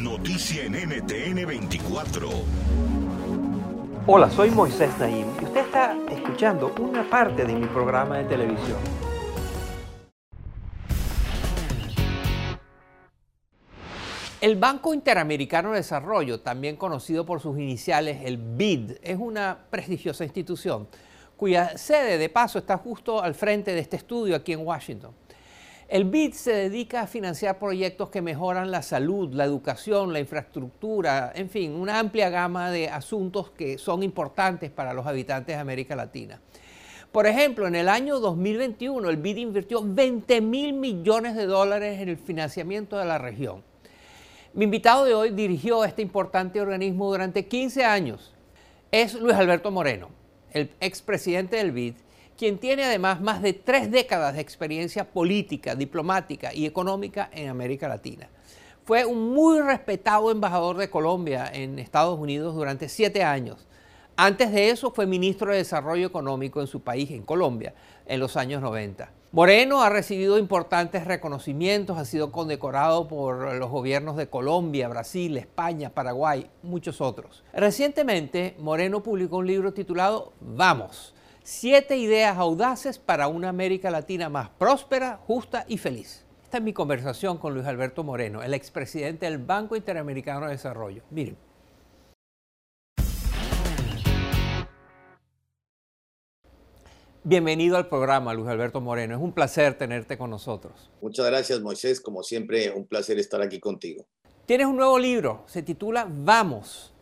Noticia en NTN 24. Hola, soy Moisés Naim y usted está escuchando una parte de mi programa de televisión. El Banco Interamericano de Desarrollo, también conocido por sus iniciales, el BID, es una prestigiosa institución cuya sede de paso está justo al frente de este estudio aquí en Washington. El BID se dedica a financiar proyectos que mejoran la salud, la educación, la infraestructura, en fin, una amplia gama de asuntos que son importantes para los habitantes de América Latina. Por ejemplo, en el año 2021 el BID invirtió 20 mil millones de dólares en el financiamiento de la región. Mi invitado de hoy dirigió este importante organismo durante 15 años. Es Luis Alberto Moreno, el expresidente del BID, quien tiene además más de tres décadas de experiencia política, diplomática y económica en América Latina. Fue un muy respetado embajador de Colombia en Estados Unidos durante siete años. Antes de eso fue ministro de Desarrollo Económico en su país, en Colombia, en los años 90. Moreno ha recibido importantes reconocimientos, ha sido condecorado por los gobiernos de Colombia, Brasil, España, Paraguay, muchos otros. Recientemente, Moreno publicó un libro titulado Vamos, siete ideas audaces para una América Latina más próspera, justa y feliz. Esta es mi conversación con Luis Alberto Moreno, el expresidente del Banco Interamericano de Desarrollo. Miren. Bienvenido al programa, Luis Alberto Moreno. Es un placer tenerte con nosotros. Muchas gracias, Moisés. Como siempre, un placer estar aquí contigo. Tienes un nuevo libro, se titula Vamos.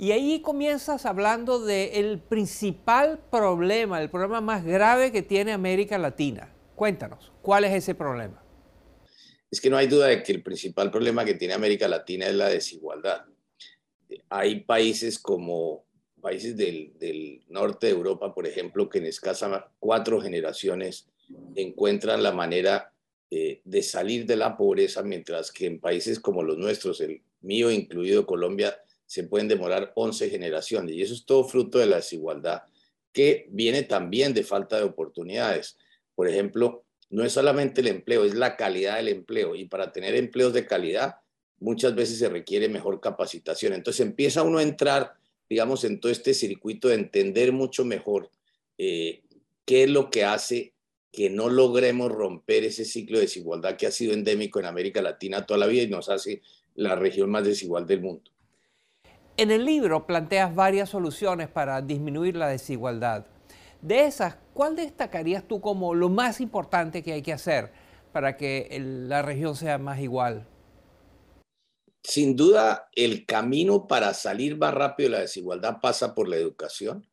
Y ahí comienzas hablando del principal problema, el problema más grave que tiene América Latina. Cuéntanos, ¿cuál es ese problema? Es que no hay duda de que el principal problema que tiene América Latina es la desigualdad. Hay países como países del, norte de Europa, por ejemplo, que en escasa cuatro generaciones encuentran la manera eh, de salir de la pobreza, mientras que en países como los nuestros, el mío incluido Colombia, se pueden demorar 11 generaciones. Y eso es todo fruto de la desigualdad, que viene también de falta de oportunidades. Por ejemplo, no es solamente el empleo, es la calidad del empleo. Y para tener empleos de calidad, muchas veces se requiere mejor capacitación. Entonces empieza uno a entrar digamos, en todo este circuito de entender mucho mejor eh, qué es lo que hace que no logremos romper ese ciclo de desigualdad que ha sido endémico en América Latina toda la vida y nos hace la región más desigual del mundo. En el libro planteas varias soluciones para disminuir la desigualdad. De esas, ¿cuál destacarías tú como lo más importante que hay que hacer para que la región sea más igual? sin duda, el camino para salir más rápido de la desigualdad pasa por la educación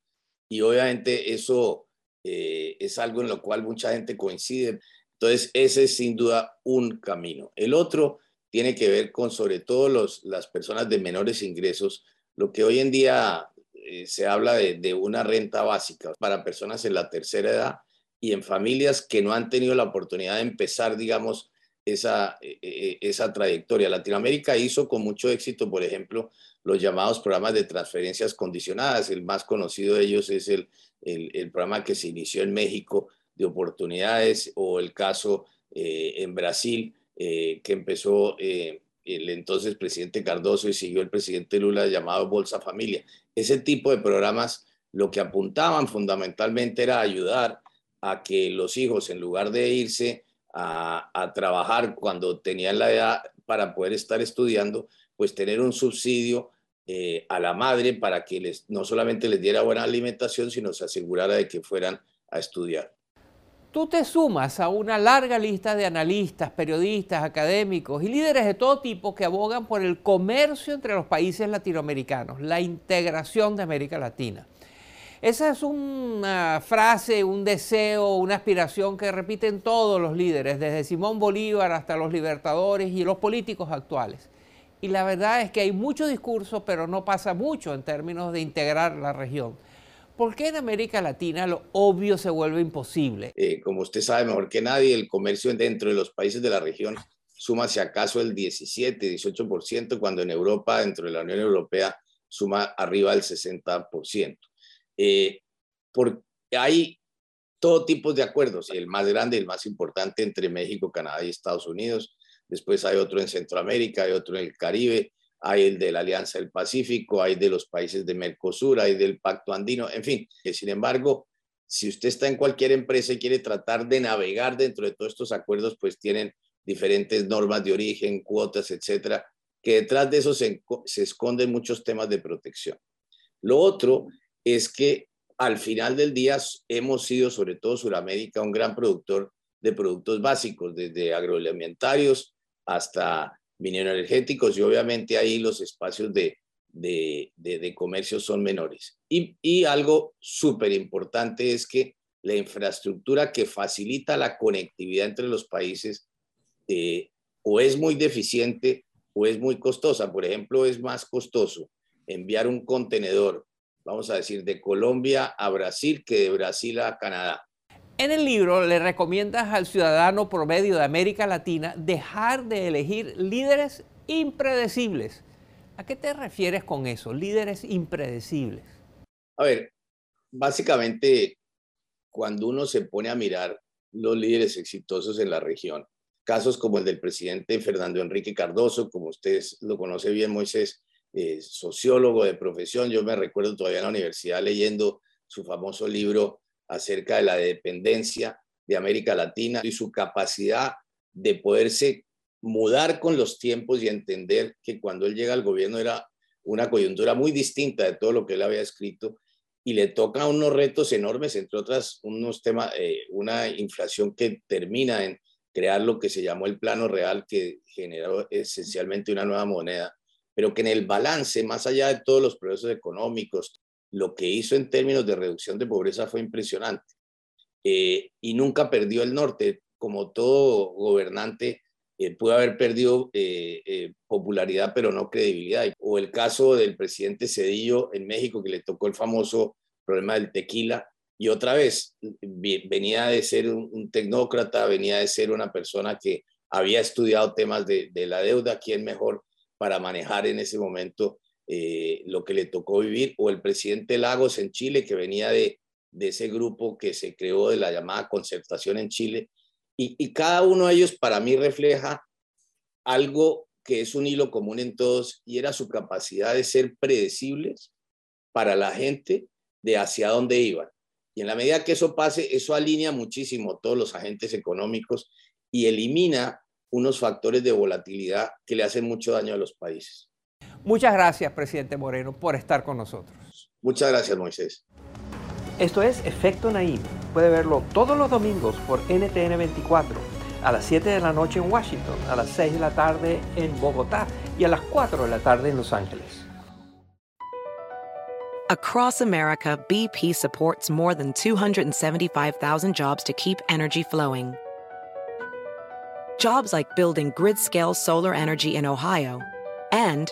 y obviamente eso eh, es algo en lo cual mucha gente coincide. Entonces, ese es sin duda un camino. El otro tiene que ver con sobre todo los, las personas de menores ingresos, lo que hoy en día eh, se habla de, de una renta básica para personas en la tercera edad y en familias que no han tenido la oportunidad de empezar, digamos, esa, e, e, esa trayectoria. Latinoamérica hizo con mucho éxito, por ejemplo, los llamados programas de transferencias condicionadas. El más conocido de ellos es el, el, programa que se inició en México de oportunidades o el caso eh, en Brasil eh, que empezó eh, el entonces presidente Cardoso y siguió el presidente Lula llamado Bolsa Familia. Ese tipo de programas lo que apuntaban fundamentalmente era ayudar a que los hijos, en lugar de irse a, trabajar cuando tenían la edad para poder estar estudiando, pues tener un subsidio eh, a la madre para que les, no solamente les diera buena alimentación, sino se asegurara de que fueran a estudiar. Tú te sumas a una larga lista de analistas, periodistas, académicos y líderes de todo tipo que abogan por el comercio entre los países latinoamericanos, la integración de América Latina. Esa es una frase, un deseo, una aspiración que repiten todos los líderes, desde Simón Bolívar hasta los libertadores y los políticos actuales. Y la verdad es que hay mucho discurso, pero no pasa mucho en términos de integrar la región. ¿Por qué en América Latina lo obvio se vuelve imposible? Eh, como usted sabe mejor que nadie, el comercio dentro de los países de la región suma si acaso el 17, 18%, cuando en Europa, dentro de la Unión Europea, suma arriba del 60%. Eh, porque hay todo tipo de acuerdos, el más grande, el más importante entre México, Canadá y Estados Unidos, después hay otro en Centroamérica, hay otro en el Caribe, hay el de la Alianza del Pacífico, hay de los países de Mercosur, hay del Pacto Andino, en fin. Sin embargo, si usted está en cualquier empresa y quiere tratar de navegar dentro de todos estos acuerdos, pues tienen diferentes normas de origen, cuotas, etcétera, que detrás de eso se, se esconden muchos temas de protección. Lo otro es que al final del día hemos sido, sobre todo Sudamérica, un gran productor de productos básicos, desde agroalimentarios hasta energéticos y obviamente ahí los espacios de, de, de, comercio son menores. Y, y algo súper importante es que la infraestructura que facilita la conectividad entre los países eh, o es muy deficiente o es muy costosa. Por ejemplo, es más costoso enviar un contenedor, vamos a decir, de Colombia a Brasil que de Brasil a Canadá. En el libro le recomiendas al ciudadano promedio de América Latina dejar de elegir líderes impredecibles. ¿A qué te refieres con eso, líderes impredecibles? A ver, básicamente cuando uno se pone a mirar los líderes exitosos en la región, casos como el del presidente Fernando Enrique Cardoso, como ustedes lo conoce bien, Moisés, eh, sociólogo de profesión, yo me recuerdo todavía en la universidad leyendo su famoso libro acerca de la dependencia de América Latina y su capacidad de poderse mudar con los tiempos y entender que cuando él llega al gobierno era una coyuntura muy distinta de todo lo que él había escrito y le toca unos retos enormes, entre otras unos temas, eh, una inflación que termina en crear lo que se llamó el plano real, que generó esencialmente una nueva moneda, pero que en el balance, más allá de todos los procesos económicos, lo que hizo en términos de reducción de pobreza fue impresionante. Eh, y nunca perdió el norte, como todo gobernante eh, pudo haber perdido eh, popularidad, pero no credibilidad. O el caso del presidente Cedillo en México, que le tocó el famoso problema del tequila, y otra vez venía de ser un, tecnócrata, venía de ser una persona que había estudiado temas de la deuda, quién mejor para manejar en ese momento eh, lo que le tocó vivir, o el presidente Lagos en Chile, que venía de, ese grupo que se creó de la llamada concertación en Chile, y, cada uno de ellos para mí refleja algo que es un hilo común en todos, y era su capacidad de ser predecibles para la gente de hacia dónde iban. Y en la medida que eso pase, eso alinea muchísimo todos los agentes económicos y elimina unos factores de volatilidad que le hacen mucho daño a los países. Muchas gracias, presidente Moreno, por estar con nosotros. Muchas gracias, Moisés. Esto es Efecto Naim. Puede verlo todos los domingos por NTN 24, a las 7 de la noche en Washington, a las 6 de la tarde en Bogotá y a las 4 de la tarde en Los Ángeles. Across America, BP supports more than 275,000 jobs to keep energy flowing. Jobs like building grid-scale solar energy in Ohio and